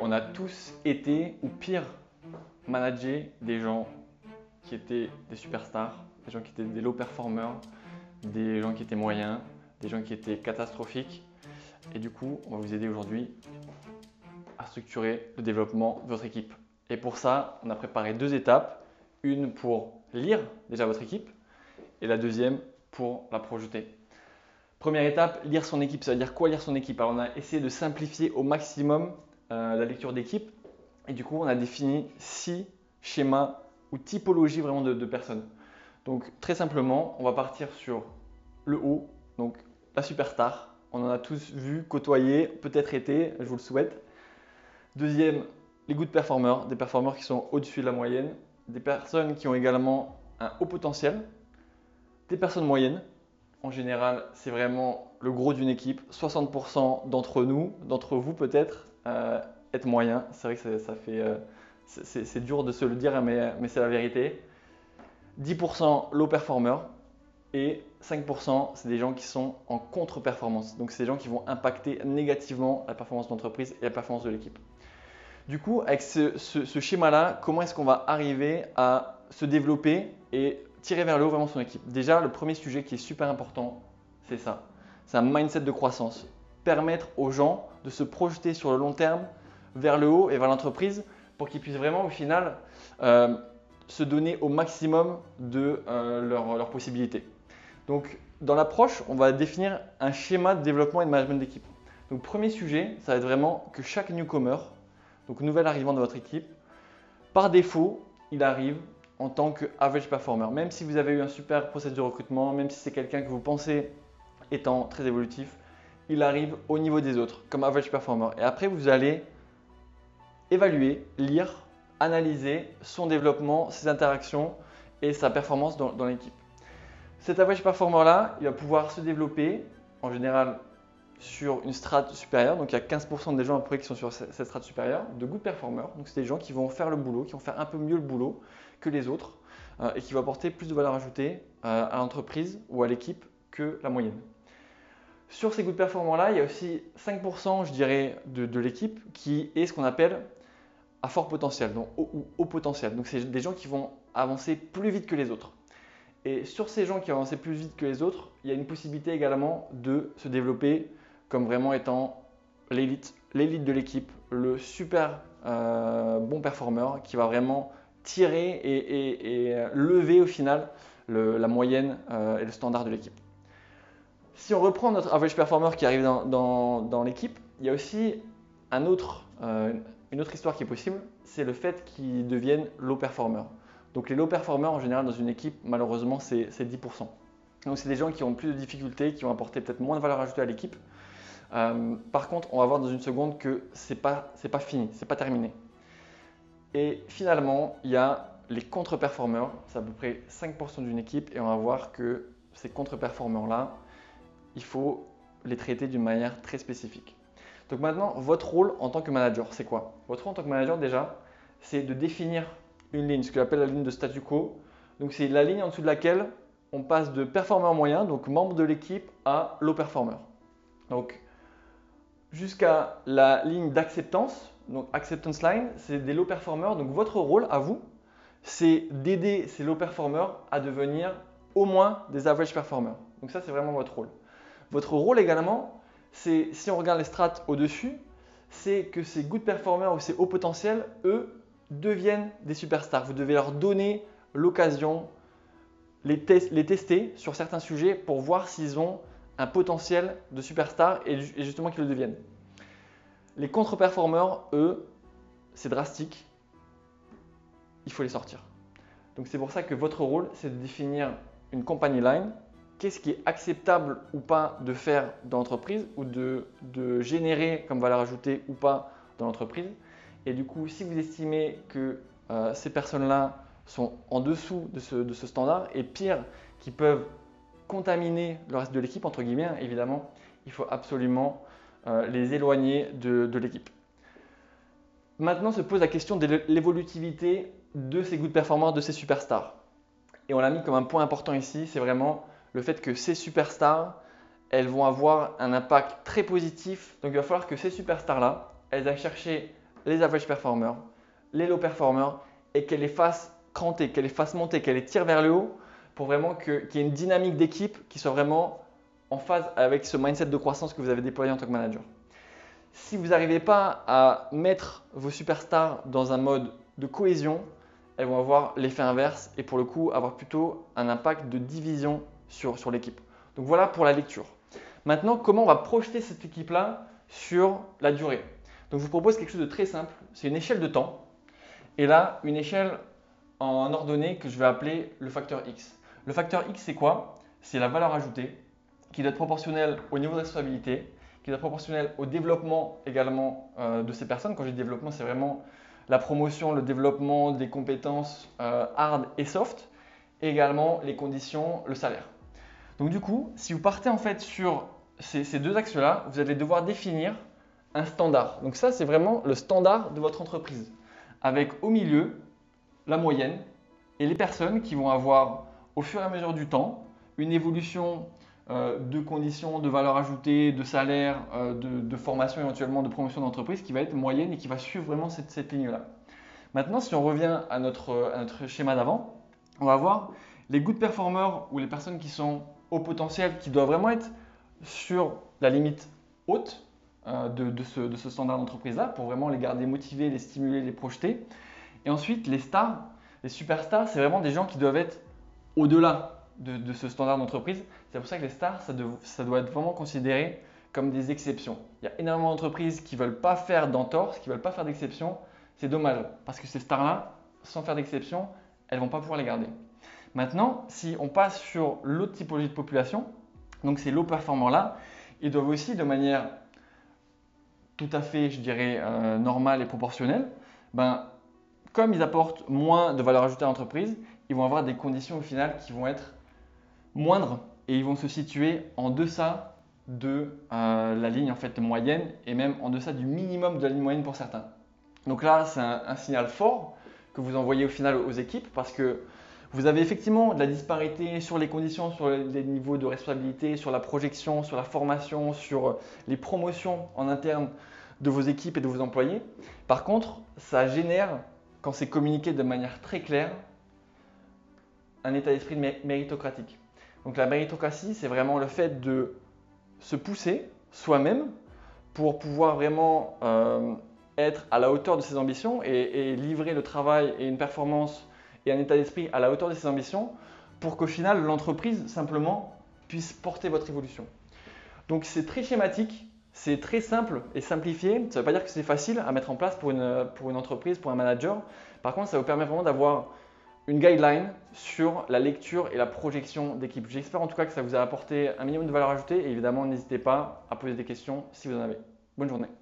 on a tous été, ou pire, managé des gens qui étaient des superstars, des gens qui étaient des low performers, des gens qui étaient moyens, des gens qui étaient catastrophiques. Et du coup, on va vous aider aujourd'hui à structurer le développement de votre équipe. Et pour ça, on a préparé deux étapes. Une pour lire déjà votre équipe et la deuxième pour la projeter. Première étape, lire son équipe. Ça veut dire quoi lire son équipe? Alors on a essayé de simplifier au maximum euh, la lecture d'équipe et du coup on a défini six schémas ou typologies vraiment de, personnes. Donc très simplement, on va partir sur le haut, donc la superstar. On en a tous vu, côtoyé, peut-être été, je vous le souhaite. Deuxième, les good performers, des performeurs qui sont au-dessus de la moyenne, des personnes qui ont également un haut potentiel, des personnes moyennes. En général, c'est vraiment le gros d'une équipe. 60% d'entre nous, d'entre vous peut-être, euh, être moyen. C'est vrai que ça, fait, euh, c'est dur de se le dire, mais, c'est la vérité. 10% low performer et 5% c'est des gens qui sont en contre-performance. Donc c'est des gens qui vont impacter négativement la performance de l'entreprise et la performance de l'équipe. Du coup, avec ce, schéma-là, comment est-ce qu'on va arriver à se développer et tirer vers le haut vraiment son équipe? Déjà, le premier sujet qui est super important, c'est ça. C'est un mindset de croissance. Permettre aux gens de se projeter sur le long terme vers le haut et vers l'entreprise pour qu'ils puissent vraiment au final euh, se donner au maximum de euh, leurs possibilités. Donc dans l'approche, on va définir un schéma de développement et de management d'équipe. Donc premier sujet, ça va être vraiment que chaque newcomer donc nouvel arrivant de votre équipe, par défaut, il arrive en tant que average performer. Même si vous avez eu un super processus de recrutement, même si c'est quelqu'un que vous pensez étant très évolutif, il arrive au niveau des autres comme average performer. Et après, vous allez évaluer, lire, analyser son développement, ses interactions et sa performance dans, l'équipe. Cet average performer là, il va pouvoir se développer en général sur une strate supérieure. Donc il y a 15% des gens à peu près qui sont sur cette strate supérieure, de good performers. Donc c'est des gens qui vont faire le boulot, qui vont faire un peu mieux le boulot que les autres euh, et qui vont apporter plus de valeur ajoutée euh, à l'entreprise ou à l'équipe que la moyenne. Sur ces good performers là, il y a aussi 5% je dirais de, l'équipe qui est ce qu'on appelle à fort potentiel, au, haut potentiel. Donc c'est des gens qui vont avancer plus vite que les autres. Et sur ces gens qui avancent plus vite que les autres, il y a une possibilité également de se développer comme vraiment étant l'élite, l'élite de l'équipe, le super euh, bon performeur qui va vraiment tirer et, lever au final la moyenne euh, et le standard de l'équipe. Si on reprend notre average performer qui arrive dans, l'équipe, il y a aussi euh, une autre histoire qui est possible, c'est le fait qu'ils deviennent low performer. Donc les low performers en général dans une équipe, malheureusement, c'est 10%. Donc c'est des gens qui ont plus de difficultés, qui vont apporter peut-être moins de valeur ajoutée à l'équipe, euh, par contre, on va voir dans une seconde que ce n'est pas, pas fini, c'est pas terminé. Et finalement, il y a les contre-performeurs, c'est à peu près 5% d'une équipe, et on va voir que ces contre-performeurs-là, il faut les traiter d'une manière très spécifique. Donc maintenant, votre rôle en tant que manager, c'est quoi? Votre rôle en tant que manager, déjà, c'est de définir une ligne, ce que j'appelle la ligne de statu quo. Donc c'est la ligne en dessous de laquelle on passe de performeur moyen, donc membre de l'équipe, à low performer. Donc jusqu'à la ligne d'acceptance, donc acceptance line, c'est des low performers. Donc votre rôle à vous, c'est d'aider ces low performers à devenir au moins des average performers. Donc ça, c'est vraiment votre rôle. Votre rôle également, c'est si on regarde les strates au-dessus, c'est que ces good performers ou ces hauts potentiels, eux, deviennent des superstars. Vous devez leur donner l'occasion, les, tester sur certains sujets pour voir s'ils ont un potentiel de superstar et, justement qu'ils le deviennent. Les contre-performeurs, eux, c'est drastique. Il faut les sortir. Donc c'est pour ça que votre rôle, c'est de définir une company line. Qu'est-ce qui est acceptable ou pas de faire dans l'entreprise ou de, générer comme valeur ajoutée ou pas dans l'entreprise. Et du coup, si vous estimez que euh, ces personnes-là sont en dessous de ce, de ce standard et pire, qui peuvent contaminer le reste de l'équipe, entre guillemets, évidemment, il faut absolument euh, les éloigner de, l'équipe. Maintenant se pose la question de l'évolutivité de ces good performers, de ces superstars. Et on l'a mis comme un point important ici, c'est vraiment le fait que ces superstars, elles vont avoir un impact très positif. Donc il va falloir que ces superstars-là, elles aillent chercher les average performers, les low performers et qu'elle les fasse cranter, qu'elle les fasse monter, qu'elle les tire vers le haut pour vraiment qu'il y ait une dynamique d'équipe qui soit vraiment en phase avec ce mindset de croissance que vous avez déployé en tant que manager. Si vous n'arrivez pas à mettre vos superstars dans un mode de cohésion, elles vont avoir l'effet inverse et pour le coup avoir plutôt un impact de division sur, l'équipe. Donc voilà pour la lecture. Maintenant, comment on va projeter cette équipe-là sur la durée? Donc je vous propose quelque chose de très simple. C'est une échelle de temps. Et là, une échelle en ordonnée que je vais appeler le facteur X. Le facteur X, c'est quoi? C'est la valeur ajoutée qui doit être proportionnelle au niveau de responsabilité, qui doit être proportionnelle au développement également euh, de ces personnes. Quand je dis développement, c'est vraiment la promotion, le développement des compétences euh, hard et soft, et également les conditions, le salaire. Donc du coup, si vous partez en fait sur ces, deux axes-là, vous allez devoir définir un standard. Donc ça, c'est vraiment le standard de votre entreprise, avec au milieu la moyenne et les personnes qui vont avoir au fur et à mesure du temps une évolution euh, de conditions, de valeur ajoutée, de salaire, euh, de, formation éventuellement, de promotion d'entreprise qui va être moyenne et qui va suivre vraiment cette, ligne-là. Maintenant, si on revient à notre, notre schéma d'avant, on va voir les good performers ou les personnes qui sont au potentiel, qui doivent vraiment être sur la limite haute euh, de, ce, standard d'entreprise-là pour vraiment les garder motivés, les stimuler, les projeter. Et ensuite, les stars, les superstars, c'est vraiment des gens qui doivent être au-delà de, ce standard d'entreprise. C'est pour ça que les stars, ça, doit être vraiment considéré comme des exceptions. Il y a énormément d'entreprises qui ne veulent pas faire d'entorse, qui ne veulent pas faire d'exception. C'est dommage parce que ces stars-là, sans faire d'exception, elles ne vont pas pouvoir les garder. Maintenant, si on passe sur l'autre typologie de population, donc ces low performers-là, ils doivent aussi de manière tout à fait, je dirais, euh, normale et proportionnelle, ben, comme ils apportent moins de valeur ajoutée à l'entreprise, ils vont avoir des conditions au final qui vont être moindres et ils vont se situer en deçà de euh, la ligne en fait moyenne et même en deçà du minimum de la ligne moyenne pour certains. Donc là, c'est un, signal fort que vous envoyez au final aux équipes parce que vous avez effectivement de la disparité sur les conditions, sur les niveaux de responsabilité, sur la projection, sur la formation, sur les promotions en interne de vos équipes et de vos employés. Par contre, ça génère, quand c'est communiqué de manière très claire, un état d'esprit méritocratique. Donc la méritocratie, c'est vraiment le fait de se pousser soi-même pour pouvoir vraiment euh, être à la hauteur de ses ambitions et, livrer le travail et une performance et un état d'esprit à la hauteur de ses ambitions pour qu'au final l'entreprise simplement puisse porter votre évolution. Donc c'est très schématique, c'est très simple et simplifié. Ça ne veut pas dire que c'est facile à mettre en place pour une, pour une entreprise, pour un manager. Par contre, ça vous permet vraiment d'avoir une guideline sur la lecture et la projection d'équipe. J'espère en tout cas que ça vous a apporté un minimum de valeur ajoutée et évidemment n'hésitez pas à poser des questions si vous en avez. Bonne journée.